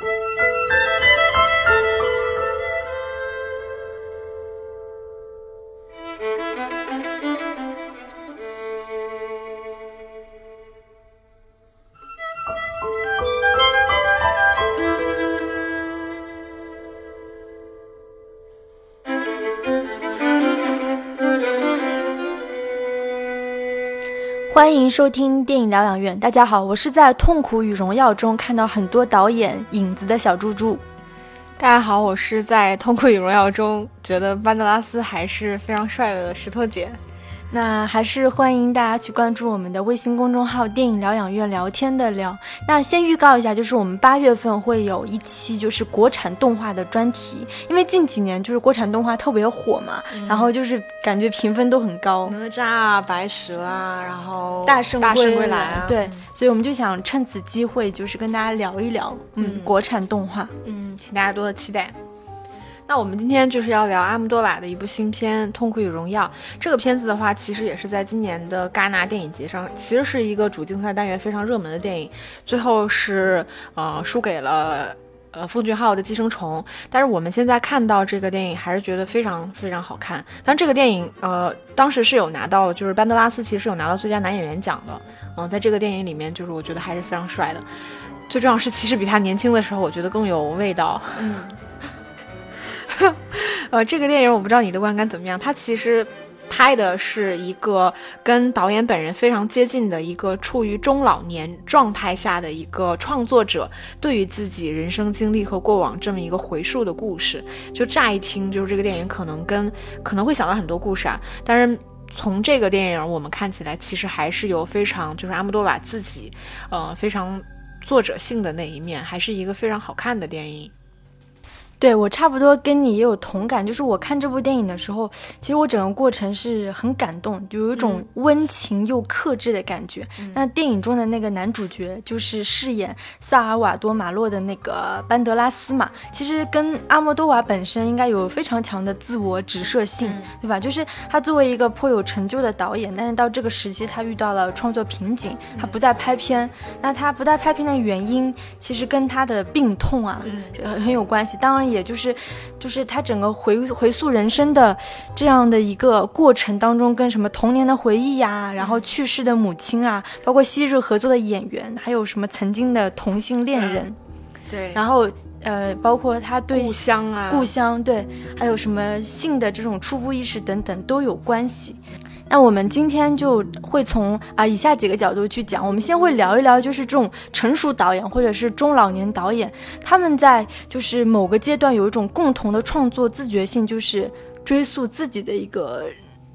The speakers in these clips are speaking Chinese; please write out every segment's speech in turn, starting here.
欢收听电影疗养院。大家好，我是在《痛苦与荣耀》中看到很多导演影子的小猪猪。大家好，我是在《痛苦与荣耀》中觉得班德拉斯还是非常帅的石头姐。那还是欢迎大家去关注我们的微信公众号“电影疗养院聊天的聊”。那先预告一下，就是我们八月份会有一期就是国产动画的专题，因为近几年就是国产动画特别火嘛，然后就是感觉评分都很高，哪吒啊、白蛇啊，然后大圣大圣归来啊，对，所以我们就想趁此机会，就是跟大家聊一聊，嗯，国产动画，嗯，请大家多多期待。那我们今天就是要聊阿姆多瓦的一部新片《痛苦与荣耀》。这个片子的话，其实也是在今年的戛纳电影节上，其实是一个主竞赛单元非常热门的电影，最后是呃输给了呃奉俊昊的《寄生虫》。但是我们现在看到这个电影，还是觉得非常非常好看。但这个电影呃当时是有拿到了，就是班德拉斯其实有拿到最佳男演员奖的。嗯，在这个电影里面，就是我觉得还是非常帅的。最重要是，其实比他年轻的时候，我觉得更有味道。嗯。呃，这个电影我不知道你的观感怎么样。它其实拍的是一个跟导演本人非常接近的一个处于中老年状态下的一个创作者对于自己人生经历和过往这么一个回述的故事。就乍一听，就是这个电影可能跟可能会想到很多故事啊。但是从这个电影我们看起来，其实还是有非常就是阿莫多瓦自己呃非常作者性的那一面，还是一个非常好看的电影。对我差不多跟你也有同感，就是我看这部电影的时候，其实我整个过程是很感动，就有一种温情又克制的感觉。那电影中的那个男主角就是饰演萨尔瓦多马洛的那个班德拉斯嘛，其实跟阿莫多瓦本身应该有非常强的自我指涉性，对吧？就是他作为一个颇有成就的导演，但是到这个时期他遇到了创作瓶颈，他不再拍片。那他不再拍片的原因，其实跟他的病痛啊很很有关系。当然。也就是，就是他整个回回溯人生的这样的一个过程当中，跟什么童年的回忆呀，然后去世的母亲啊，包括昔日合作的演员，还有什么曾经的同性恋人，对，然后呃，包括他对故乡啊，故乡对，还有什么性的这种初步意识等等都有关系。那我们今天就会从啊以下几个角度去讲。我们先会聊一聊，就是这种成熟导演或者是中老年导演，他们在就是某个阶段有一种共同的创作自觉性，就是追溯自己的一个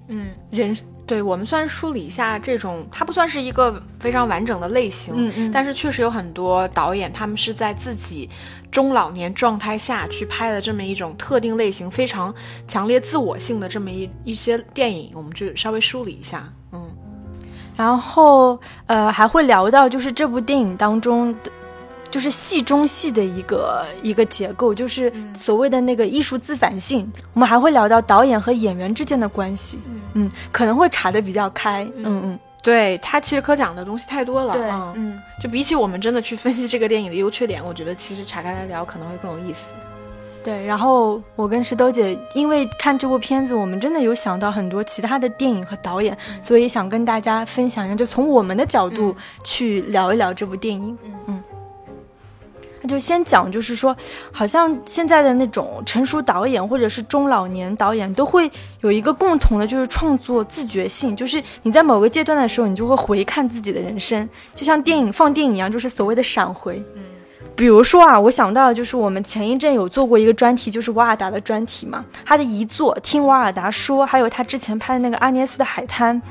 嗯人。对我们算是梳理一下这种，它不算是一个非常完整的类型，嗯嗯，但是确实有很多导演，他们是在自己中老年状态下去拍的这么一种特定类型、非常强烈自我性的这么一一些电影，我们就稍微梳理一下，嗯，然后呃还会聊到就是这部电影当中的。就是戏中戏的一个一个结构，就是所谓的那个艺术自反性。我们还会聊到导演和演员之间的关系，嗯，可能会查的比较开，嗯。嗯，对他其实可讲的东西太多了，对，嗯，就比起我们真的去分析这个电影的优缺点，我觉得其实岔开来聊可能会更有意思。对，然后我跟石头姐因为看这部片子，我们真的有想到很多其他的电影和导演，所以想跟大家分享一下，就从我们的角度去聊一聊这部电影，嗯。嗯。那就先讲，就是说，好像现在的那种成熟导演或者是中老年导演都会有一个共同的，就是创作自觉性，就是你在某个阶段的时候，你就会回看自己的人生，就像电影放电影一样，就是所谓的闪回。嗯，比如说啊，我想到就是我们前一阵有做过一个专题，就是瓦尔达的专题嘛，他的遗作《听瓦尔达说》，还有他之前拍的那个《阿涅斯的海滩》。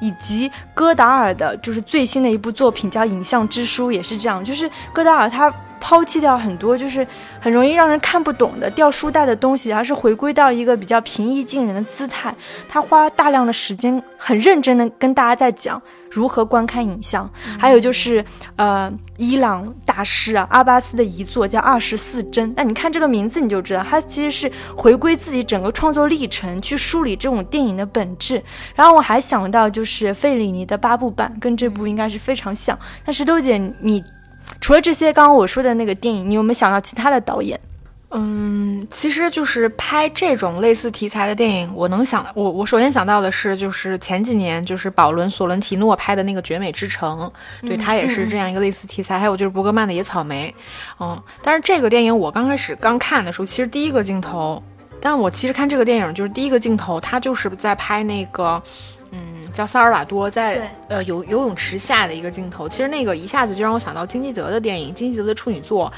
以及戈达尔的，就是最新的一部作品叫《影像之书》，也是这样。就是戈达尔他抛弃掉很多，就是很容易让人看不懂的掉书袋的东西，而是回归到一个比较平易近人的姿态。他花大量的时间，很认真的跟大家在讲。如何观看影像？还有就是，呃，伊朗大师啊，阿巴斯的遗作叫《二十四帧》。那你看这个名字，你就知道他其实是回归自己整个创作历程，去梳理这种电影的本质。然后我还想到，就是费里尼的八部版，跟这部应该是非常像。那石头姐，你除了这些刚刚我说的那个电影，你有没有想到其他的导演？嗯，其实就是拍这种类似题材的电影，我能想，我我首先想到的是，就是前几年就是保伦·索伦提诺拍的那个《绝美之城》，对他也是这样一个类似题材。还有就是伯格曼的《野草莓》，嗯，但是这个电影我刚开始刚看的时候，其实第一个镜头，但我其实看这个电影就是第一个镜头，他就是在拍那个，嗯，叫萨尔瓦多在呃游游泳池下的一个镜头。其实那个一下子就让我想到金基德的电影，金基德的处女作，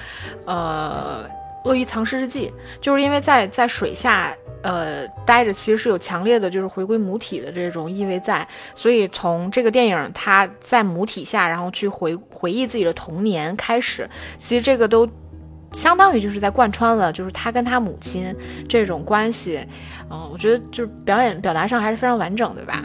呃。《鳄鱼藏尸日记》就是因为在在水下，呃，待着其实是有强烈的，就是回归母体的这种意味在，所以从这个电影他在母体下，然后去回回忆自己的童年开始，其实这个都相当于就是在贯穿了，就是他跟他母亲这种关系，嗯，我觉得就是表演表达上还是非常完整，对吧？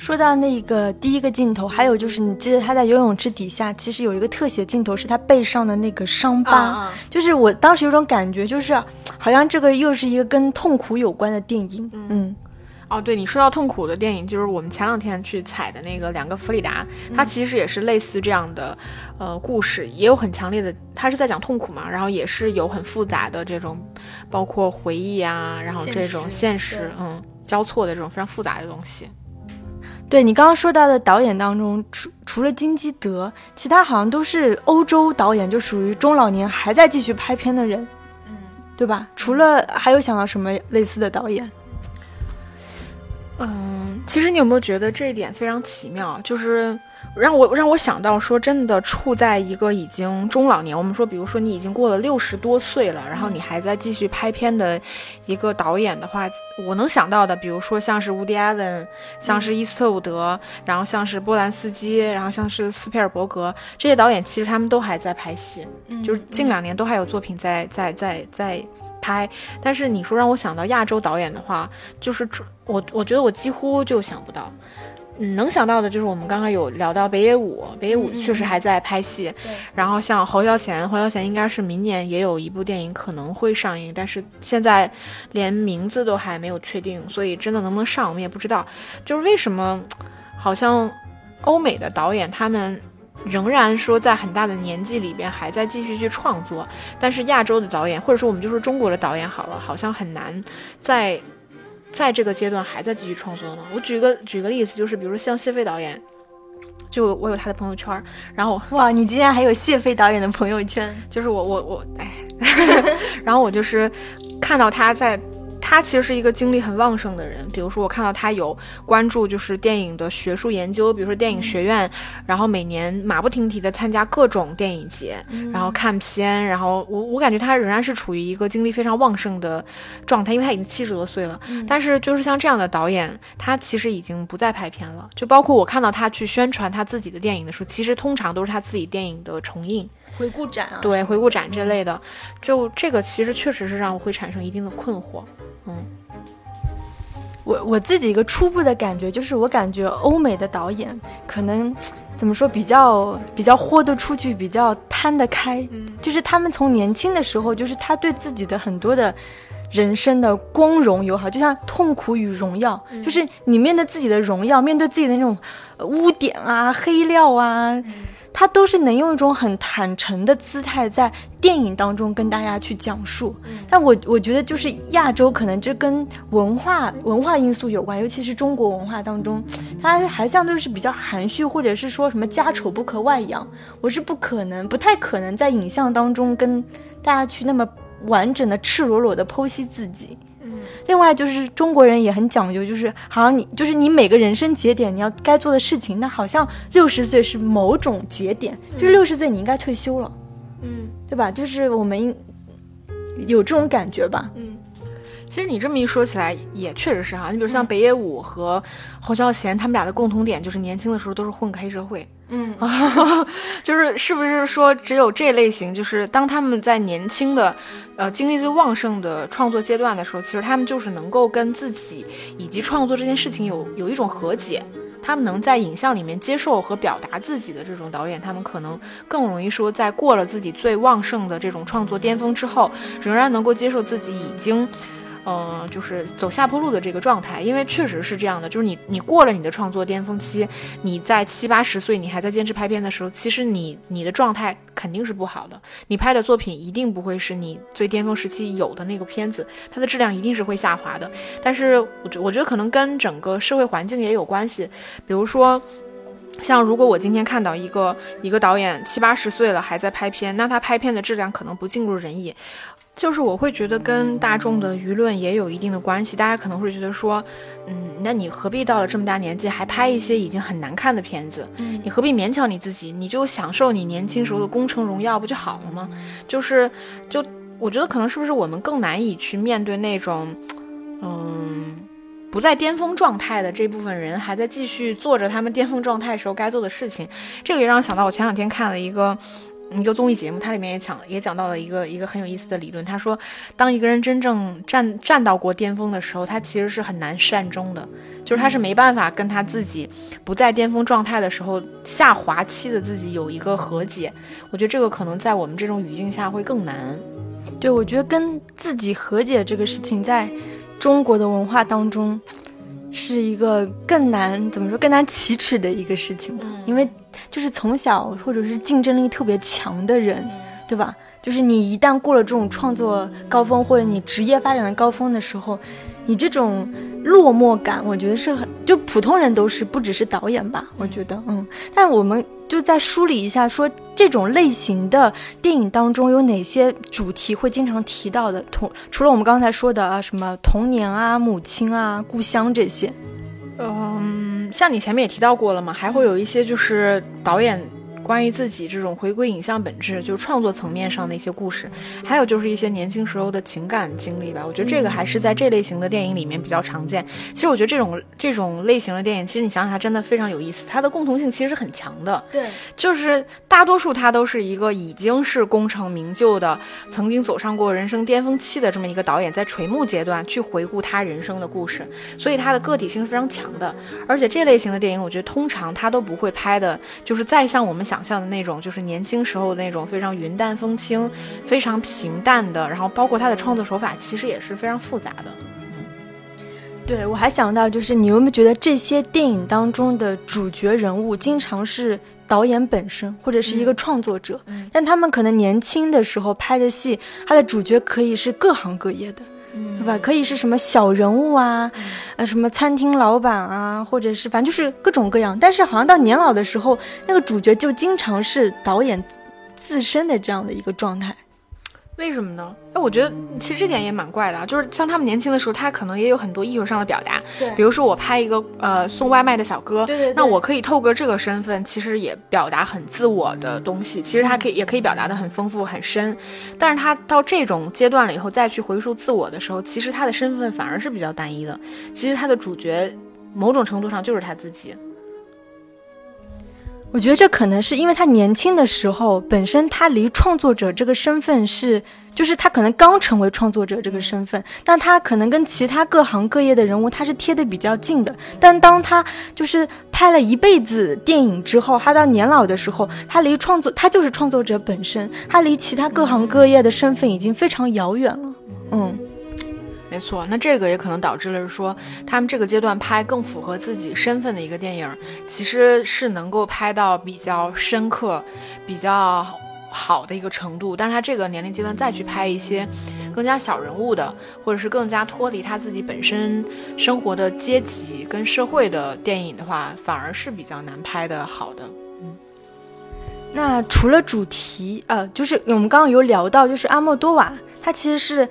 说到那个第一个镜头，还有就是你记得他在游泳池底下，其实有一个特写镜头，是他背上的那个伤疤。就是我当时有种感觉，就是好像这个又是一个跟痛苦有关的电影。嗯，哦，对你说到痛苦的电影，就是我们前两天去采的那个两个弗里达，它其实也是类似这样的，呃，故事也有很强烈的，他是在讲痛苦嘛，然后也是有很复杂的这种，包括回忆啊，然后这种现实，嗯，交错的这种非常复杂的东西。对你刚刚说到的导演当中，除除了金基德，其他好像都是欧洲导演，就属于中老年还在继续拍片的人，嗯，对吧？除了还有想到什么类似的导演？嗯，其实你有没有觉得这一点非常奇妙？就是让我让我想到说，真的处在一个已经中老年，我们说，比如说你已经过了六十多岁了，然后你还在继续拍片的一个导演的话，我能想到的，比如说像是伍迪·艾伦，像是伊斯特伍德，然后像是波兰斯基，然后像是斯皮尔伯格这些导演，其实他们都还在拍戏，就是近两年都还有作品在在在在。拍，但是你说让我想到亚洲导演的话，就是我我觉得我几乎就想不到，嗯，能想到的就是我们刚刚有聊到北野武，北野武确实还在拍戏，然后像侯孝贤，侯孝贤应该是明年也有一部电影可能会上映，但是现在连名字都还没有确定，所以真的能不能上我们也不知道。就是为什么好像欧美的导演他们。仍然说在很大的年纪里边还在继续去创作，但是亚洲的导演或者说我们就说中国的导演好了，好像很难在在这个阶段还在继续创作呢。我举个举个例子，就是比如像谢飞导演，就我有他的朋友圈，然后 哇，你竟然还有谢飞导演的朋友圈，就是我我我哎，然后我就是看到他在。他其实是一个精力很旺盛的人，比如说我看到他有关注就是电影的学术研究，比如说电影学院，然后每年马不停蹄的参加各种电影节，然后看片，然后我我感觉他仍然是处于一个精力非常旺盛的状态，因为他已经七十多岁了。但是就是像这样的导演，他其实已经不再拍片了。就包括我看到他去宣传他自己的电影的时候，其实通常都是他自己电影的重映、回顾展啊，对回顾展这类的。就这个其实确实是让我会产生一定的困惑。嗯，我我自己一个初步的感觉就是，我感觉欧美的导演可能怎么说比较比较豁得出去，比较摊得开。嗯，就是他们从年轻的时候，就是他对自己的很多的人生的光荣友好，就像痛苦与荣耀，就是你面对自己的荣耀，面对自己的那种污点啊、黑料啊。他都是能用一种很坦诚的姿态在电影当中跟大家去讲述，但我我觉得就是亚洲可能这跟文化文化因素有关，尤其是中国文化当中，他还相对是比较含蓄，或者是说什么家丑不可外扬，我是不可能不太可能在影像当中跟大家去那么完整的赤裸裸的剖析自己。另外就是中国人也很讲究，就是好像你就是你每个人生节点你要该做的事情，那好像六十岁是某种节点，就是六十岁你应该退休了，嗯，对吧？就是我们有这种感觉吧，嗯。其实你这么一说起来，也确实是哈。你比如像北野武和侯孝贤，他们俩的共同点就是年轻的时候都是混黑社会。嗯，就是是不是说只有这类型，就是当他们在年轻的，呃，精力最旺盛的创作阶段的时候，其实他们就是能够跟自己以及创作这件事情有有一种和解。他们能在影像里面接受和表达自己的这种导演，他们可能更容易说，在过了自己最旺盛的这种创作巅峰之后，仍然能够接受自己已经。呃，就是走下坡路的这个状态，因为确实是这样的，就是你你过了你的创作巅峰期，你在七八十岁你还在坚持拍片的时候，其实你你的状态肯定是不好的，你拍的作品一定不会是你最巅峰时期有的那个片子，它的质量一定是会下滑的。但是我觉我觉得可能跟整个社会环境也有关系，比如说。像如果我今天看到一个一个导演七八十岁了还在拍片，那他拍片的质量可能不尽如人意。就是我会觉得跟大众的舆论也有一定的关系，大家可能会觉得说，嗯，那你何必到了这么大年纪还拍一些已经很难看的片子？嗯，你何必勉强你自己？你就享受你年轻时候的功成荣耀不就好了吗？就是，就我觉得可能是不是我们更难以去面对那种，嗯，不在巅峰状态的这部分人还在继续做着他们巅峰状态时候该做的事情。这个也让我想到我前两天看了一个。一个综艺节目，它里面也讲也讲到了一个一个很有意思的理论。他说，当一个人真正站站到过巅峰的时候，他其实是很难善终的，就是他是没办法跟他自己不在巅峰状态的时候下滑期的自己有一个和解。我觉得这个可能在我们这种语境下会更难。对，我觉得跟自己和解这个事情，在中国的文化当中。是一个更难怎么说更难启齿的一个事情吧，因为就是从小或者是竞争力特别强的人，对吧？就是你一旦过了这种创作高峰或者你职业发展的高峰的时候，你这种落寞感，我觉得是很就普通人都是，不只是导演吧？我觉得，嗯，但我们。就再梳理一下，说这种类型的电影当中有哪些主题会经常提到的？同除了我们刚才说的啊，什么童年啊、母亲啊、故乡这些，嗯，像你前面也提到过了嘛，还会有一些就是导演。关于自己这种回归影像本质，就是创作层面上的一些故事，还有就是一些年轻时候的情感经历吧。我觉得这个还是在这类型的电影里面比较常见。其实我觉得这种这种类型的电影，其实你想想它真的非常有意思，它的共同性其实很强的。对，就是大多数它都是一个已经是功成名就的，曾经走上过人生巅峰期的这么一个导演，在垂暮阶段去回顾他人生的故事，所以他的个体性是非常强的。而且这类型的电影，我觉得通常他都不会拍的，就是再像我们。想象的那种，就是年轻时候的那种非常云淡风轻、非常平淡的，然后包括他的创作手法，其实也是非常复杂的。嗯，对我还想到，就是你有没有觉得这些电影当中的主角人物，经常是导演本身或者是一个创作者？嗯，但他们可能年轻的时候拍的戏，他的主角可以是各行各业的。对吧？可以是什么小人物啊，呃，什么餐厅老板啊，或者是反正就是各种各样。但是好像到年老的时候，那个主角就经常是导演自身的这样的一个状态。为什么呢？哎，我觉得其实这点也蛮怪的啊。就是像他们年轻的时候，他可能也有很多艺术上的表达。对，比如说我拍一个呃送外卖的小哥，对对，那我可以透过这个身份，其实也表达很自我的东西。其实他可以也可以表达的很丰富很深。但是他到这种阶段了以后，再去回溯自我的时候，其实他的身份反而是比较单一的。其实他的主角某种程度上就是他自己。我觉得这可能是因为他年轻的时候，本身他离创作者这个身份是，就是他可能刚成为创作者这个身份，但他可能跟其他各行各业的人物他是贴的比较近的。但当他就是拍了一辈子电影之后，他到年老的时候，他离创作他就是创作者本身，他离其他各行各业的身份已经非常遥远了。嗯。没错，那这个也可能导致了说，他们这个阶段拍更符合自己身份的一个电影，其实是能够拍到比较深刻、比较好的一个程度。但是他这个年龄阶段再去拍一些更加小人物的，或者是更加脱离他自己本身生活的阶级跟社会的电影的话，反而是比较难拍的好的。嗯，那除了主题，呃，就是我们刚刚有聊到，就是阿莫多瓦，他其实是。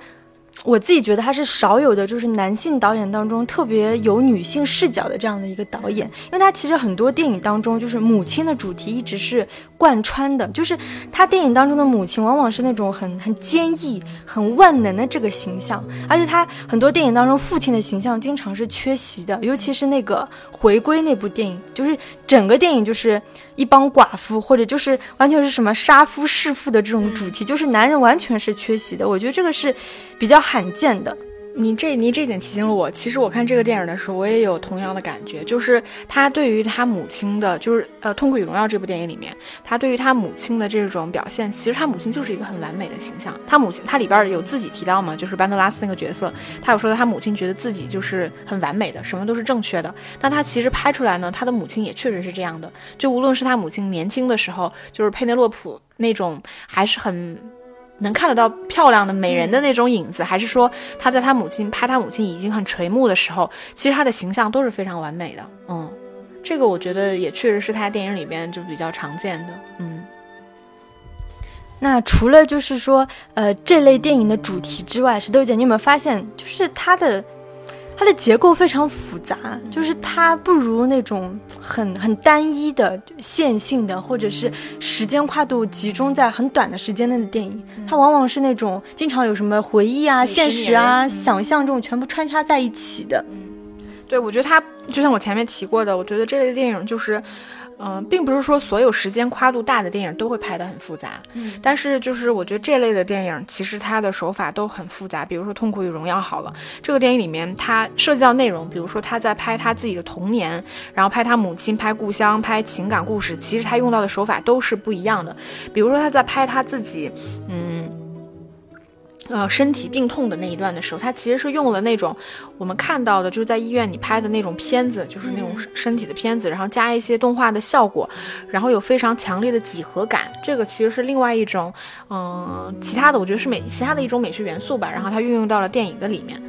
我自己觉得他是少有的，就是男性导演当中特别有女性视角的这样的一个导演，因为他其实很多电影当中，就是母亲的主题一直是贯穿的，就是他电影当中的母亲往往是那种很很坚毅、很万能的这个形象，而且他很多电影当中父亲的形象经常是缺席的，尤其是那个回归那部电影，就是整个电影就是一帮寡妇，或者就是完全是什么杀夫弑父的这种主题，就是男人完全是缺席的。我觉得这个是比较。罕见的，你这你这点提醒了我，其实我看这个电影的时候，我也有同样的感觉，就是他对于他母亲的，就是呃《痛苦与荣耀》这部电影里面，他对于他母亲的这种表现，其实他母亲就是一个很完美的形象。他母亲，他里边有自己提到嘛，就是班德拉斯那个角色，他有说他母亲觉得自己就是很完美的，什么都是正确的。但他其实拍出来呢，他的母亲也确实是这样的。就无论是他母亲年轻的时候，就是佩内洛普那种还是很。能看得到漂亮的美人的那种影子，还是说他在他母亲拍他母亲已经很垂暮的时候，其实他的形象都是非常完美的。嗯，这个我觉得也确实是他电影里边就比较常见的。嗯，那除了就是说，呃，这类电影的主题之外，石头姐，你有没有发现，就是他的？它的结构非常复杂，就是它不如那种很很单一的线性的，或者是时间跨度集中在很短的时间内的电影。它往往是那种经常有什么回忆啊、现实啊、想象这种全部穿插在一起的。嗯，对，我觉得它就像我前面提过的，我觉得这类电影就是。嗯，并不是说所有时间跨度大的电影都会拍得很复杂，嗯，但是就是我觉得这类的电影其实它的手法都很复杂。比如说《痛苦与荣耀》好了，这个电影里面它涉及到内容，比如说他在拍他自己的童年，然后拍他母亲，拍故乡，拍情感故事，其实他用到的手法都是不一样的。比如说他在拍他自己，嗯。呃，身体病痛的那一段的时候，他其实是用了那种我们看到的，就是在医院里拍的那种片子，就是那种身体的片子，然后加一些动画的效果，然后有非常强烈的几何感。这个其实是另外一种，嗯，其他的我觉得是美其他的一种美学元素吧。然后它运用到了电影的里面。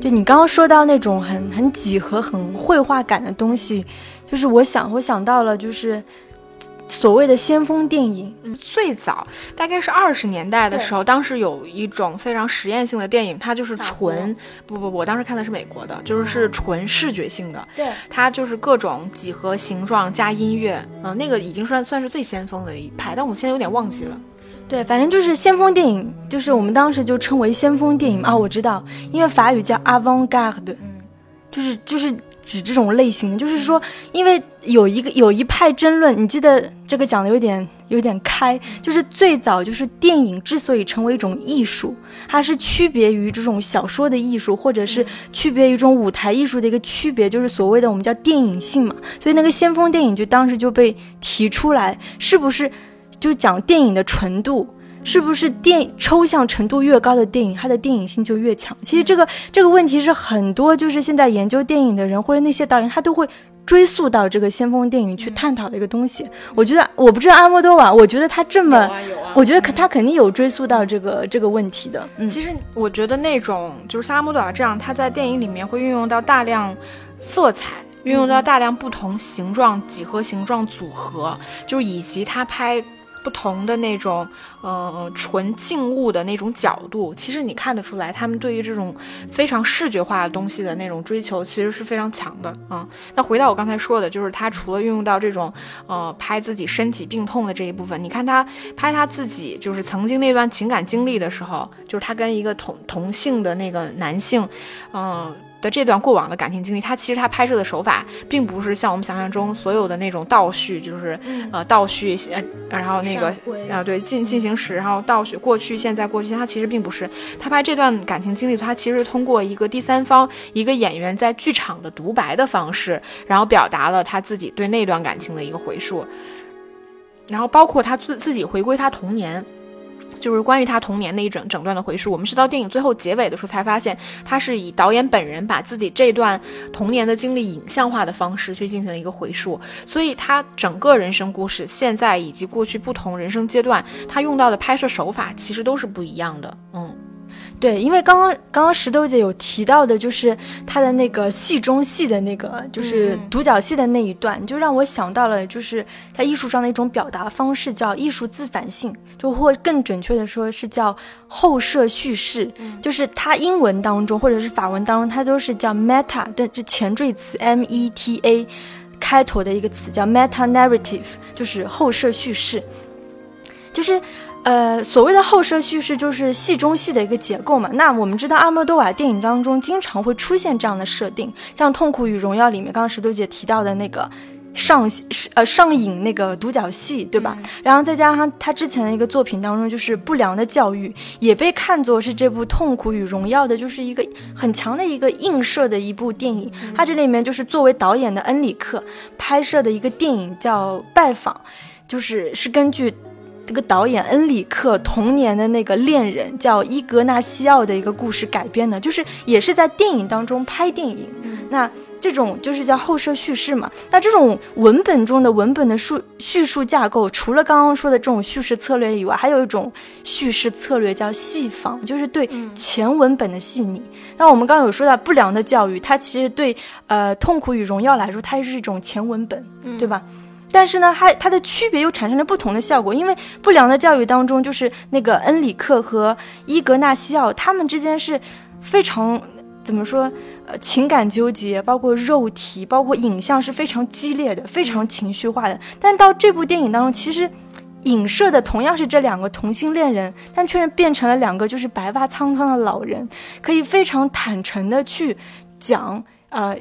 就你刚刚说到那种很很几何、很绘画感的东西，就是我想我想到了就是。所谓的先锋电影，嗯，最早大概是二十年代的时候，当时有一种非常实验性的电影，它就是纯不不，我当时看的是美国的，就是是纯视觉性的，对，它就是各种几何形状加音乐，嗯，那个已经算算是最先锋的一派，但我现在有点忘记了，对，反正就是先锋电影，就是我们当时就称为先锋电影嘛，啊，我知道，因为法语叫 avant-garde，嗯，就是就是。指这种类型的，就是说，因为有一个有一派争论，你记得这个讲的有点有点开，就是最早就是电影之所以成为一种艺术，它是区别于这种小说的艺术，或者是区别于这种舞台艺术的一个区别，就是所谓的我们叫电影性嘛。所以那个先锋电影就当时就被提出来，是不是就讲电影的纯度？是不是电抽象程度越高的电影，它的电影性就越强？其实这个这个问题是很多就是现在研究电影的人或者那些导演，他都会追溯到这个先锋电影去探讨的一个东西。我觉得我不知道阿莫多瓦，我觉得他这么，我觉得可他肯定有追溯到这个这个问题的。嗯，其实我觉得那种就是像阿莫多瓦这样，他在电影里面会运用到大量色彩，运用到大量不同形状几何形状组合，就是以及他拍。不同的那种，呃，纯静物的那种角度，其实你看得出来，他们对于这种非常视觉化的东西的那种追求，其实是非常强的啊。那回到我刚才说的，就是他除了运用到这种，呃，拍自己身体病痛的这一部分，你看他拍他自己就是曾经那段情感经历的时候，就是他跟一个同同性的那个男性，嗯。的这段过往的感情经历，他其实他拍摄的手法并不是像我们想象中所有的那种倒叙，就是呃倒叙呃，然后那个啊对进进行时，然后倒叙过去、现在、过去，他其实并不是他拍这段感情经历，他其实通过一个第三方一个演员在剧场的独白的方式，然后表达了他自己对那段感情的一个回溯，然后包括他自自己回归他童年。就是关于他童年那一整整段的回述，我们是到电影最后结尾的时候才发现，他是以导演本人把自己这段童年的经历影像化的方式去进行了一个回述，所以他整个人生故事，现在以及过去不同人生阶段，他用到的拍摄手法其实都是不一样的，嗯。对，因为刚刚刚刚石头姐有提到的，就是她的那个戏中戏的那个，就是独角戏的那一段，就让我想到了，就是他艺术上的一种表达方式，叫艺术自反性，就或更准确的说是叫后设叙事，就是它英文当中或者是法文当中，它都是叫 meta 的这前缀词 m e t a 开头的一个词叫 meta narrative，就是后设叙事，就是。呃，所谓的后设叙事就是戏中戏的一个结构嘛。那我们知道阿莫多瓦电影当中经常会出现这样的设定，像《痛苦与荣耀》里面，刚刚石头姐提到的那个上呃上瘾那个独角戏，对吧？然后再加上他之前的一个作品当中，就是《不良的教育》，也被看作是这部《痛苦与荣耀》的，就是一个很强的一个映射的一部电影。他这里面就是作为导演的恩里克拍摄的一个电影叫《拜访》，就是是根据这个导演恩里克童年的那个恋人叫伊格纳西奥的一个故事改编的，就是也是在电影当中拍电影。那。这种就是叫后设叙事嘛？那这种文本中的文本的叙叙述架构，除了刚刚说的这种叙事策略以外，还有一种叙事策略叫细仿，就是对前文本的细腻。那我们刚刚有说到不良的教育，它其实对呃痛苦与荣耀来说，它是一种前文本，对吧？但是呢，它它的区别又产生了不同的效果，因为不良的教育当中，就是那个恩里克和伊格纳西奥他们之间是非常。怎么说？呃，情感纠结，包括肉体，包括影像是非常激烈的，非常情绪化的。但到这部电影当中，其实影射的同样是这两个同性恋人，但却变成了两个就是白发苍苍的老人，可以非常坦诚的去讲，呃。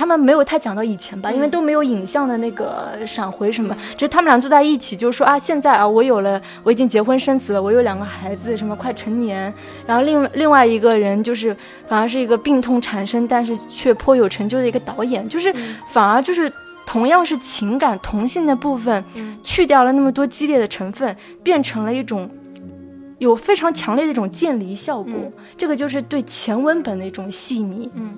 他们没有太讲到以前吧，因为都没有影像的那个闪回什么，只是他们俩坐在一起，就是说啊，现在啊，我有了，我已经结婚生子了，我有两个孩子，什么快成年。然后另另外一个人就是反而是一个病痛缠身，但是却颇有成就的一个导演，就是反而就是同样是情感同性的部分，去掉了那么多激烈的成分，变成了一种有非常强烈的一种渐离效果。这个就是对前文本的一种细腻。嗯。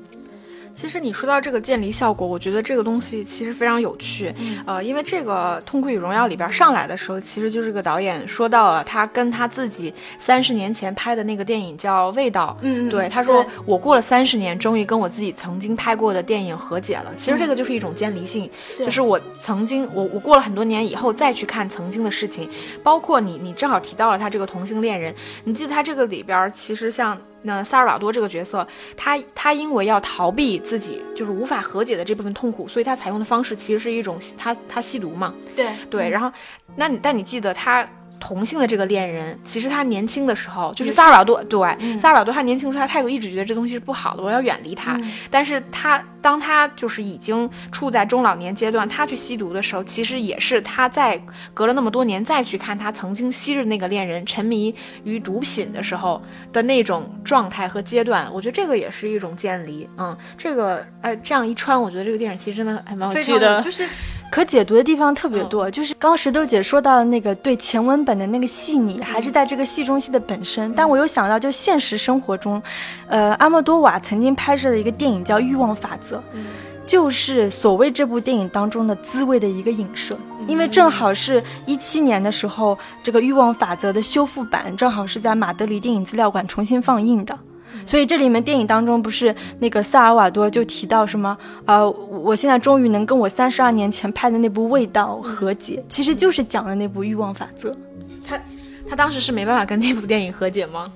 其实你说到这个渐离效果，我觉得这个东西其实非常有趣，呃，因为这个《痛苦与荣耀》里边上来的时候，其实就是个导演说到了他跟他自己三十年前拍的那个电影叫《味道》，嗯，对，他说我过了三十年，终于跟我自己曾经拍过的电影和解了。其实这个就是一种渐离性，就是我曾经我我过了很多年以后再去看曾经的事情，包括你你正好提到了他这个同性恋人，你记得他这个里边其实像。那萨尔瓦多这个角色，他他因为要逃避自己就是无法和解的这部分痛苦，所以他采用的方式其实是一种他他吸毒嘛。对对，然后那你但你记得他。同性的这个恋人，其实他年轻的时候就是萨尔瓦多，对，萨尔瓦多他年轻的时候，他态度一直觉得这东西是不好的，我要远离他。但是他当他就是已经处在中老年阶段，他去吸毒的时候，其实也是他在隔了那么多年再去看他曾经昔日那个恋人沉迷于毒品的时候的那种状态和阶段。我觉得这个也是一种渐离。嗯，这个哎，这样一穿，我觉得这个电影其实真的还蛮有趣的，就是。可解读的地方特别多，就是刚刚石头姐说到的那个对前文本的那个细腻，还是在这个戏中戏的本身。但我又想到，就现实生活中，呃，阿莫多瓦曾经拍摄的一个电影叫《欲望法则》，就是所谓这部电影当中的滋味的一个影射。因为正好是一七年的时候，这个《欲望法则》的修复版正好是在马德里电影资料馆重新放映的。所以这里面电影当中不是那个萨尔瓦多就提到什么？呃，我现在终于能跟我三十二年前拍的那部《味道》和解，其实就是讲的那部《欲望法则》。他他当时是没办法跟那部电影和解吗？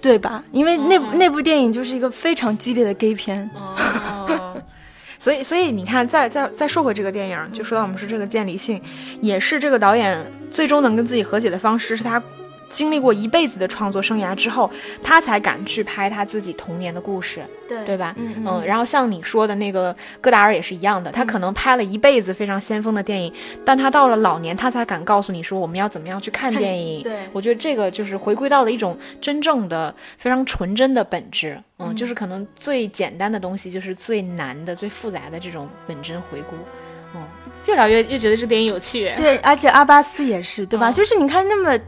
对吧？因为那那部电影就是一个非常激烈的 gay 片。哦。所以所以你看，再再再说回这个电影，就说到我们说这个建立性，也是这个导演最终能跟自己和解的方式，是他。经历过一辈子的创作生涯之后，他才敢去拍他自己童年的故事，对对吧？嗯嗯。然后像你说的那个戈达尔也是一样的，他可能拍了一辈子非常先锋的电影，但他到了老年，他才敢告诉你说我们要怎么样去看电影。对，我觉得这个就是回归到了一种真正的、非常纯真的本质。嗯，就是可能最简单的东西就是最难的、最复杂的这种本真回顾。嗯，越聊越越觉得这电影有趣。对，而且阿巴斯也是，对吧？就是你看那么。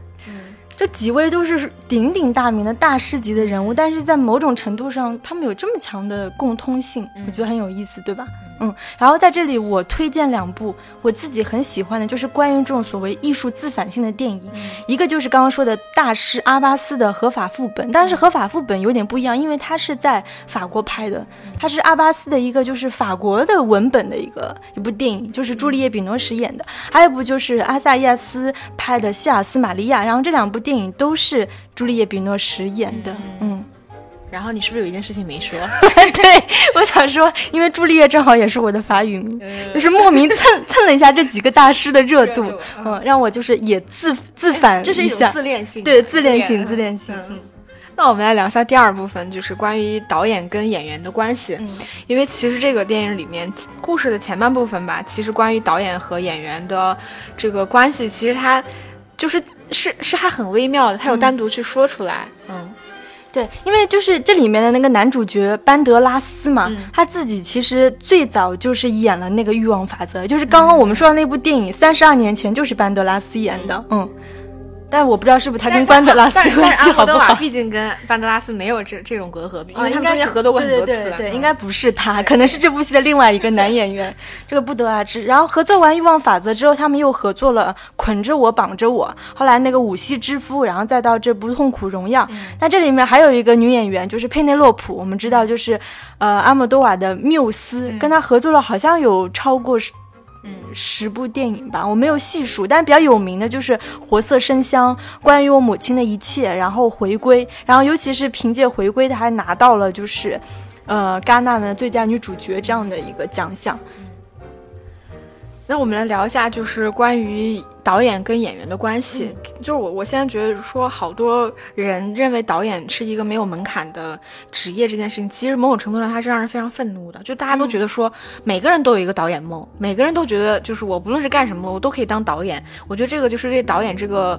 这几位都是鼎鼎大名的大师级的人物，但是在某种程度上，他们有这么强的共通性，我觉得很有意思，对吧？嗯，然后在这里我推荐两部我自己很喜欢的，就是关于这种所谓艺术自反性的电影。一个就是刚刚说的大师阿巴斯的合法副本，但是合法副本有点不一样，因为它是在法国拍的，它是阿巴斯的一个就是法国的文本的一个一部电影，就是朱丽叶·比诺什演的。还有一部就是阿萨亚斯拍的《希尔斯玛利亚》，然后这两部电影都是朱丽叶·比诺什演的，嗯。然后你是不是有一件事情没说？对，我想说，因为朱丽叶正好也是我的法语名，就是莫名蹭蹭了一下这几个大师的热度，嗯，让我就是也自自反这是一种自恋性，对，自恋性，自恋性。那我们来聊一下第二部分，就是关于导演跟演员的关系。嗯因为其实这个电影里面故事的前半部分吧，其实关于导演和演员的这个关系，其实它就是是是还很微妙的，他有单独去说出来。嗯对，因为就是这里面的那个男主角班德拉斯嘛，嗯他自己其实最早就是演了那个《欲望法则》，就是刚刚我们说的那部电影，三十二年前就是班德拉斯演的，嗯。但我不知道是不是他跟班德拉斯关系好不好。毕竟跟班德拉斯没有这这种隔阂，因啊为他们中应该是间合作过很多次。对对对，嗯应该不是他，可能是这部戏的另外一个男演员，这个不得而知。然后合作完《欲望法则》之后，他们又合作了《捆着我，绑着我》，后来那个《五系之夫》，然后再到这部《痛苦荣耀》。那这里面还有一个女演员，就是佩内洛普，我们知道就是呃阿莫多瓦的缪斯，跟他合作了好像有超过十。嗯十部电影吧，我没有细数，但比较有名的就是《活色生香》，关于我母亲的一切，然后回归，然后尤其是凭借回归，她还拿到了就是，呃，戛纳的最佳女主角这样的一个奖项。那我们来聊一下，就是关于导演跟演员的关系。就是我，我现在觉得说，好多人认为导演是一个没有门槛的职业，这件事情其实某种程度上它是让人非常愤怒的。就大家都觉得说，每个人都有一个导演梦，每个人都觉得就是我不论是干什么，我都可以当导演。我觉得这个就是对导演这个。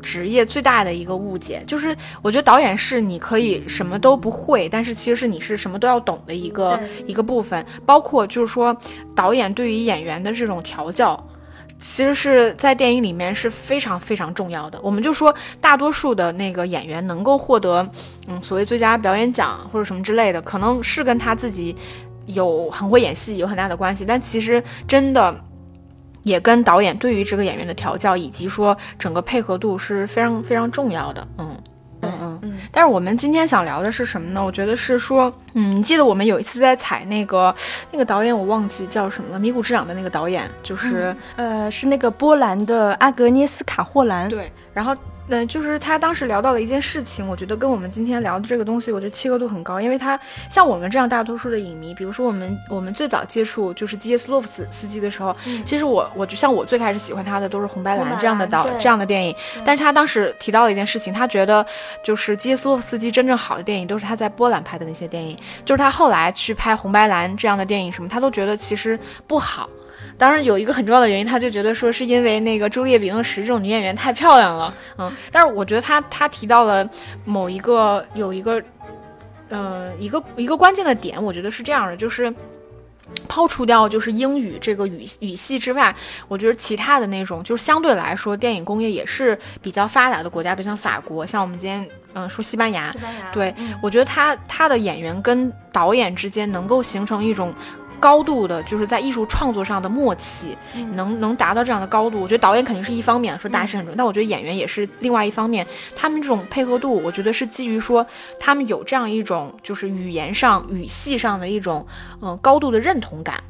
职业最大的一个误解就是，我觉得导演是你可以什么都不会，但是其实是你是什么都要懂的一个一个部分，包括就是说导演对于演员的这种调教，其实是在电影里面是非常非常重要的。我们就说大多数的那个演员能够获得嗯所谓最佳表演奖或者什么之类的，可能是跟他自己有很会演戏有很大的关系，但其实真的。也跟导演对于这个演员的调教，以及说整个配合度是非常非常重要的。嗯嗯嗯。嗯但是我们今天想聊的是什么呢？我觉得是说，嗯，你记得我们有一次在采那个那个导演，我忘记叫什么了，《迷谷之长》的那个导演，就是、呃，是那个波兰的阿格涅斯卡霍兰。对，然后。嗯，就是他当时聊到了一件事情，我觉得跟我们今天聊的这个东西，我觉得契合度很高，因为他像我们这样大多数的影迷，比如说我们我们最早接触就是基耶斯洛夫斯斯基的时候，其实我我就像我最开始喜欢他的都是红白蓝这样的导这样的电影，但是他当时提到了一件事情，他觉得就是基耶斯洛夫斯基真正好的电影都是他在波兰拍的那些电影，就是他后来去拍红白蓝这样的电影什么，他都觉得其实不好。当然有一个很重要的原因，他就觉得说是因为那个朱丽叶·比诺什这种女演员太漂亮了，嗯，但是我觉得他他提到了某一个有一个，呃，一个一个关键的点，我觉得是这样的，就是。抛除掉就是英语这个语语系之外，我觉得其他的那种就是相对来说电影工业也是比较发达的国家，比如像法国，像我们今天嗯、说西班牙，班牙对，我觉得他他的演员跟导演之间能够形成一种高度的，就是在艺术创作上的默契，能能达到这样的高度。我觉得导演肯定是一方面，说大师很重要，但我觉得演员也是另外一方面。他们这种配合度，我觉得是基于说他们有这样一种就是语言上、语系上的一种嗯、高度的认同感。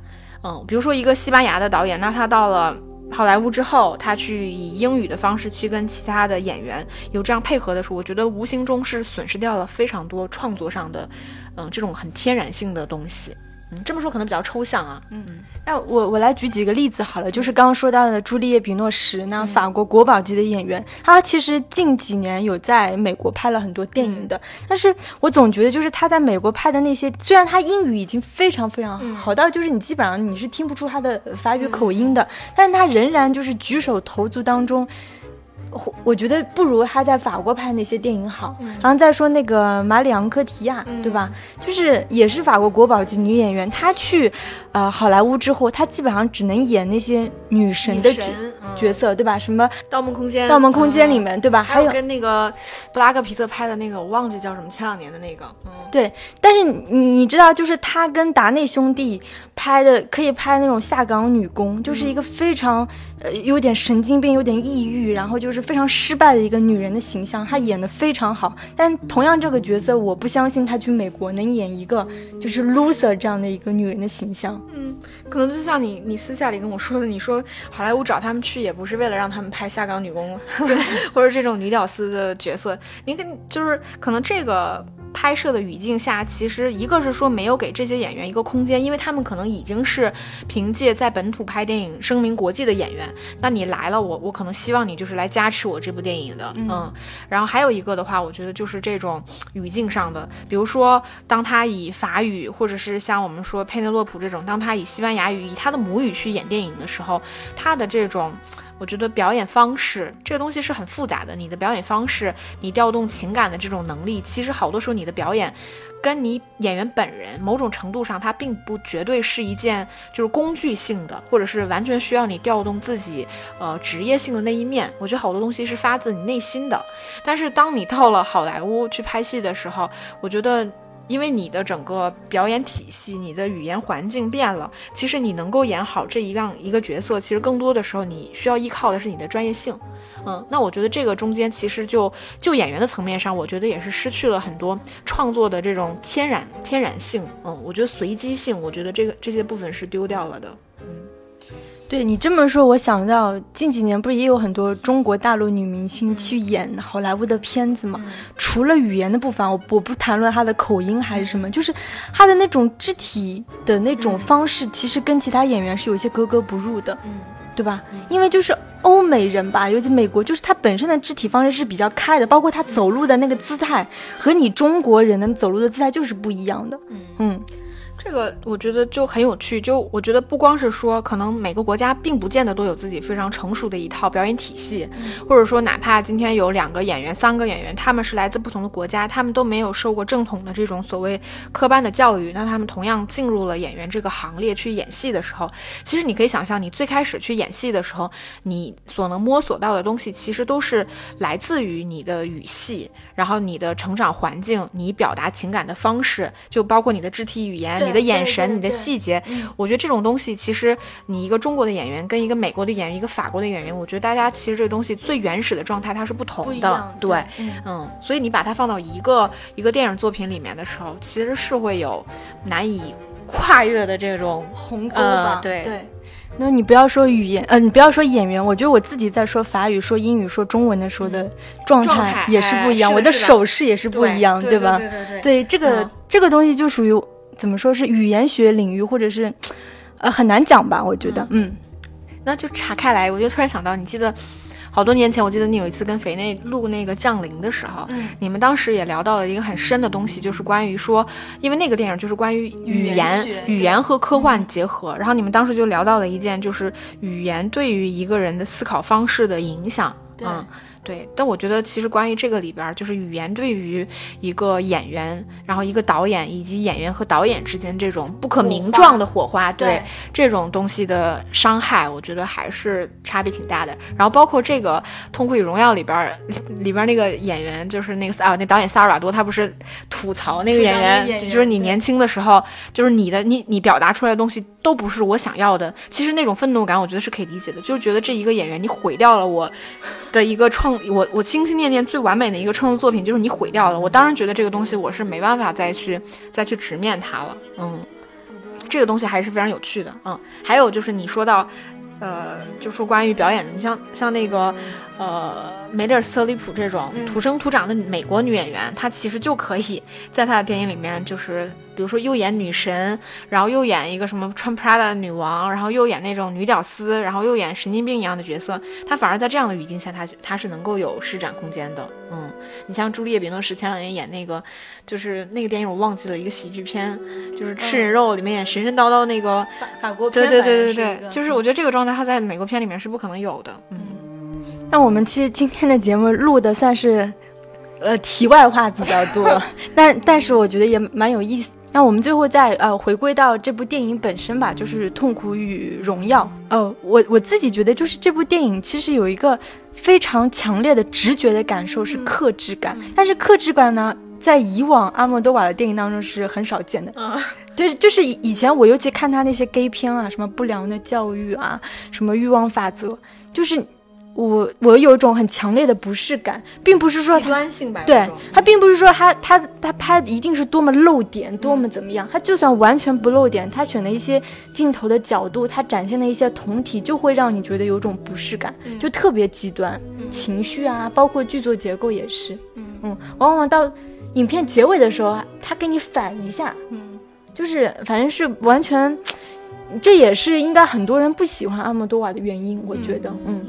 嗯，比如说一个西班牙的导演，那他到了。好莱坞之后，他去以英语的方式去跟其他的演员有这样配合的时候，我觉得无形中是损失掉了非常多创作上的，嗯，这种很天然性的东西。嗯，这么说可能比较抽象啊。嗯那我我来举几个例子好了，就是刚刚说到的朱丽叶·比诺什，那法国国宝级的演员，她其实近几年有在美国拍了很多电影的，但是我总觉得就是她在美国拍的那些，虽然她英语已经非常非常好，好到就是你基本上你是听不出她的法语口音的，但是她仍然就是举手投足当中。我我觉得不如他在法国拍那些电影好。然后再说那个马里昂科提亚，对吧？就是也是法国国宝级女演员，她去呃好莱坞之后，她基本上只能演那些女神的角嗯角色，对吧？什么《盗梦空间》盗梦空间》里嗯面，对吧？还有跟那个布拉格皮特拍的那个，我忘记叫什么，前两年的那个，嗯，对，但是你你知道，就是他跟达内兄弟拍的，可以拍那种下岗女工，就是一个非常呃有点神经病、有点抑郁，然后就是非常失败的一个女人的形象，她演的非常好。但同样这个角色，我不相信她去美国能演一个就是 loser 这样的一个女人的形象。嗯可能就像你你私下里跟我说的，你说好莱坞找他们去也不是为了让他们拍下岗女工 或者这种女屌丝的角色，你跟就是可能这个拍摄的语境下，其实一个是说没有给这些演员一个空间，因为他们可能已经是凭借在本土拍电影声名国际的演员，那你来了，我我可能希望你就是来加持我这部电影的，嗯。然后还有一个的话，我觉得就是这种语境上的，比如说当他以法语，或者是像我们说佩内洛普这种，当他以西班牙语，以他的母语去演电影的时候，他的这种。我觉得表演方式这个东西是很复杂的。你的表演方式，你调动情感的这种能力，其实好多时候你的表演，跟你演员本人某种程度上，它并不绝对是一件就是工具性的，或者是完全需要你调动自己呃职业性的那一面。我觉得好多东西是发自你内心的。但是当你到了好莱坞去拍戏的时候，我觉得。因为你的整个表演体系，你的语言环境变了，其实你能够演好这一样一个角色，其实更多的时候你需要依靠的是你的专业性。嗯，那我觉得这个中间其实就就演员的层面上，我觉得也是失去了很多创作的这种天然天然性。嗯，我觉得随机性，我觉得这个这些部分是丢掉了的。嗯对你这么说，我想到近几年不是也有很多中国大陆女明星去演好莱坞的片子吗？除了语言的部分，我我不谈论她的口音还是什么，就是她的那种肢体的那种方式，其实跟其他演员是有些格格不入的，嗯，对吧？因为就是欧美人吧，尤其美国，就是他本身的肢体方式是比较开的，包括他走路的那个姿态，和你中国人的走路的姿态就是不一样的，嗯嗯。这个我觉得就很有趣，就我觉得不光是说，可能每个国家并不见得都有自己非常成熟的一套表演体系，或者说哪怕今天有两个演员、三个演员，他们是来自不同的国家，他们都没有受过正统的这种所谓科班的教育，那他们同样进入了演员这个行列去演戏的时候，其实你可以想象，你最开始去演戏的时候，你所能摸索到的东西，其实都是来自于你的语系，然后你的成长环境，你表达情感的方式，就包括你的肢体语言。你的眼神，你的细节，我觉得这种东西，其实你一个中国的演员跟一个美国的演员，一个法国的演员，我觉得大家其实这个东西最原始的状态它是不同的，对，嗯，所以你把它放到一个一个电影作品里面的时候，其实是会有难以跨越的这种鸿沟吧，对对。那你不要说语言，呃，你不要说演员，我觉得我自己在说法语、说英语、说中文的时候的状态也是不一样，我的手势也是不一样，对吧？对对对，对这个这个东西就属于。怎么说是语言学领域，或者是，呃，很难讲吧？我觉得，嗯，那就岔开来，我就突然想到，你记得好多年前，我记得你有一次跟肥内录那个《降临》的时候，嗯，你们当时也聊到了一个很深的东西，就是关于说，因为那个电影就是关于语言、语言和科幻结合，然后你们当时就聊到了一件，就是语言对于一个人的思考方式的影响，嗯。对，但我觉得其实关于这个里边，就是语言对于一个演员，然后一个导演以及演员和导演之间这种不可名状的火花，对这种东西的伤害，我觉得还是差别挺大的。然后包括这个《痛苦与荣耀》里边，里边那个演员就是那个啊，那导演萨尔瓦多，他不是吐槽那个演员，就是你年轻的时候，就是你的你你表达出来的东西都不是我想要的。其实那种愤怒感，我觉得是可以理解的，就是觉得这一个演员你毁掉了我的一个创。我我心心念念最完美的一个创作作品就是你毁掉了，我当然觉得这个东西我是没办法再去再去直面它了，嗯，这个东西还是非常有趣的，嗯，还有就是你说到，呃，就说关于表演的，你像像那个，呃，梅丽尔·斯特里普这种土生土长的美国女演员，她其实就可以在她的电影里面就是。比如说又演女神，然后又演一个什么穿 Prada 的女王，然后又演那种女屌丝，然后又演神经病一样的角色，她反而在这样的语境下，她她是能够有施展空间的。嗯，你像朱丽叶·比诺什前两年演那个，就是那个电影我忘记了一个喜剧片，就是吃人肉里面演神神叨叨那个法法国对对对对对，就是我觉得这个状态她在美国片里面是不可能有的。嗯，那我们其实今天的节目录的算是，呃，题外话比较多，但但是我觉得也蛮有意思。那我们最后再呃回归到这部电影本身吧，就是《痛苦与荣耀》。呃，我我自己觉得，就是这部电影其实有一个非常强烈的直觉的感受是克制感，但是克制感呢，在以往阿莫多瓦的电影当中是很少见的。啊，对，就是以前我尤其看他那些 gay 片啊，什么不良的教育啊，什么欲望法则，就是。我我有一种很强烈的不适感，并不是说极端性吧，对他并不是说他他他拍一定是多么露点，多么怎么样，他就算完全不露点，他选的一些镜头的角度，他展现的一些同体，就会让你觉得有种不适感，就特别极端，情绪啊，包括剧作结构也是，嗯，往往到影片结尾的时候，他给你反一下，嗯，就是反正是完全，这也是应该很多人不喜欢阿莫多瓦的原因，我觉得，嗯。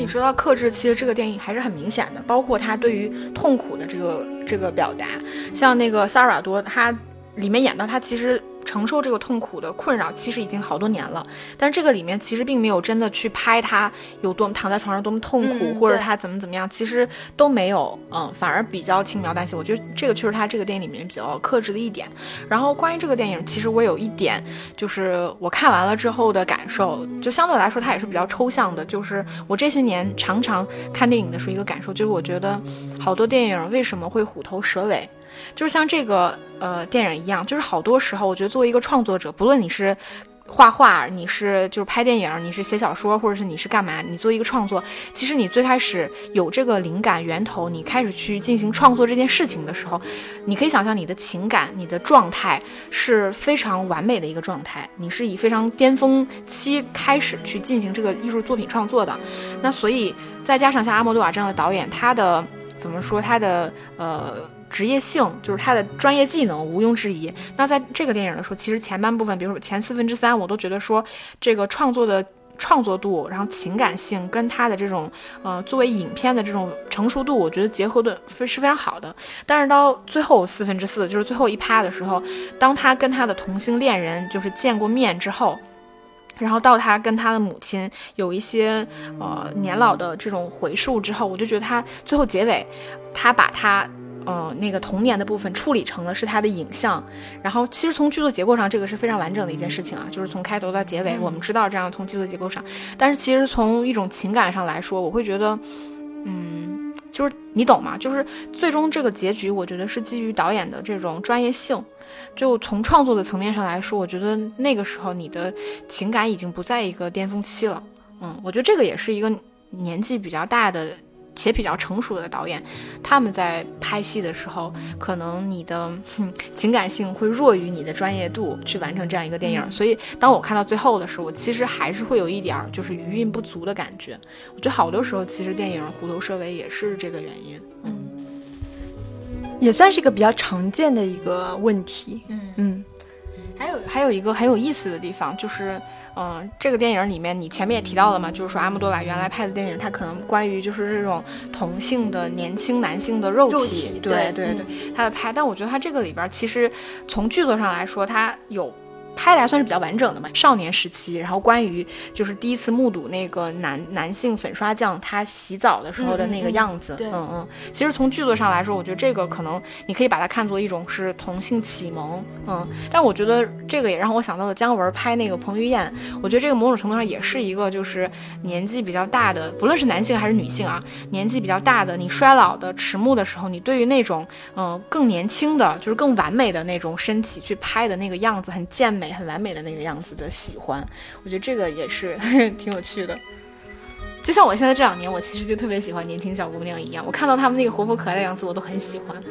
你说到克制，其实这个电影还是很明显的，包括他对于痛苦的这个这个表达，像那个萨尔瓦多，他里面演到他其实。承受这个痛苦的困扰，其实已经好多年了。但是这个里面其实并没有真的去拍他有多么躺在床上多么痛苦，或者他怎么怎么样，其实都没有。嗯，反而比较轻描淡写。我觉得这个确实他这个电影里面比较克制的一点。然后关于这个电影，其实我有一点就是我看完了之后的感受，就相对来说它也是比较抽象的。就是我这些年常常看电影的时候一个感受，就是我觉得好多电影为什么会虎头蛇尾。就是像这个呃电影一样，就是好多时候，我觉得作为一个创作者，不论你是画画，你是就是拍电影，你是写小说，或者是你是干嘛，你做一个创作，其实你最开始有这个灵感源头，你开始去进行创作这件事情的时候，你可以想象你的情感、你的状态是非常完美的一个状态，你是以非常巅峰期开始去进行这个艺术作品创作的。那所以再加上像阿莫多瓦这样的导演，他的怎么说，他的呃。职业性就是他的专业技能毋庸置疑。那在这个电影的时候，其实前半部分，比如说前四分之三，我都觉得说这个创作的创作度，然后情感性跟他的这种呃作为影片的这种成熟度，我觉得结合的非是非常好的。但是到最后四分之四，就是最后一趴的时候，当他跟他的同性恋人就是见过面之后，然后到他跟他的母亲有一些呃年老的这种回述之后，我就觉得他最后结尾，他把他。呃，那个童年的部分处理成了是他的影像，然后其实从剧作结构上，这个是非常完整的一件事情啊，就是从开头到结尾，我们知道这样从剧作结构上，但是其实从一种情感上来说，我会觉得，嗯，就是你懂吗？就是最终这个结局，我觉得是基于导演的这种专业性，就从创作的层面上来说，我觉得那个时候你的情感已经不在一个巅峰期了，嗯，我觉得这个也是一个年纪比较大的。且比较成熟的导演，他们在拍戏的时候，可能你的情感性会弱于你的专业度去完成这样一个电影。所以，当我看到最后的时候，我其实还是会有一点儿就是余韵不足的感觉。我觉得好多时候，其实电影虎头蛇尾也是这个原因。嗯，也算是一个比较常见的一个问题。嗯嗯。还有还有一个很有意思的地方，就是，嗯，这个电影里面你前面也提到了嘛，就是说阿莫多瓦原来拍的电影，他可能关于就是这种同性的年轻男性的肉体，对对对，他的拍，但我觉得他这个里边其实从剧作上来说，他有。拍的还算是比较完整的嘛，少年时期，然后关于就是第一次目睹那个男男性粉刷匠他洗澡的时候的那个样子，嗯嗯，其实从剧作上来说，我觉得这个可能你可以把它看作一种是同性启蒙，嗯，但我觉得这个也让我想到了姜文拍那个彭于晏，我觉得这个某种程度上也是一个就是年纪比较大的，不论是男性还是女性啊，年纪比较大的，你衰老的迟暮的时候，你对于那种嗯更年轻的，就是更完美的那种身体去拍的那个样子很健美。很完美的那个样子的喜欢，我觉得这个也是 挺有趣的。就像我现在这两年，我其实就特别喜欢年轻小姑娘一样，我看到她们那个活泼可爱的样子，我都很喜欢。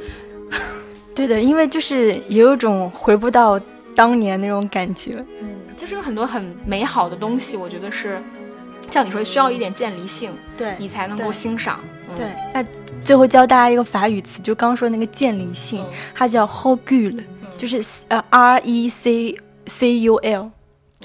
对的，因为就是有一种回不到当年那种感觉。嗯，就是有很多很美好的东西，我觉得是像你说需要一点渐离性，对你才能够欣赏。对，那最后教大家一个法语词，就刚说那个渐离性，它叫 h o g u l 就是呃 R E C。C U L，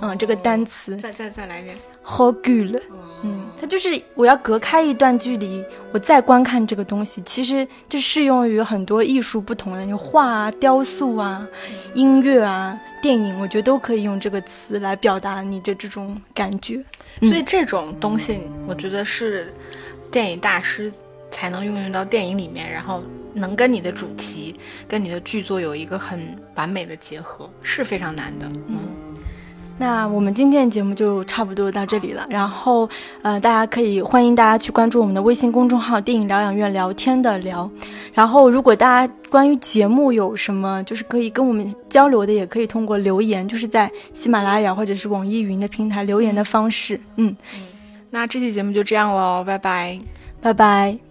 嗯，这个单词，再再再来一遍，How good，嗯，它就是我要隔开一段距离，我再观看这个东西。其实这适用于很多艺术不同的，你画啊、雕塑啊、音乐啊、电影，我觉得都可以用这个词来表达你的这种感觉。所以这种东西，我觉得是电影大师才能运用到电影里面，然后。能跟你的主题、跟你的剧作有一个很完美的结合，是非常难的。嗯，那我们今天的节目就差不多到这里了。然后，呃，大家可以欢迎大家去关注我们的微信公众号“电影疗养院聊天的聊”。然后，如果大家关于节目有什么就是可以跟我们交流的，也可以通过留言，就是在喜马拉雅或者是网易云的平台留言的方式。嗯，那这期节目就这样喽，拜拜，拜拜。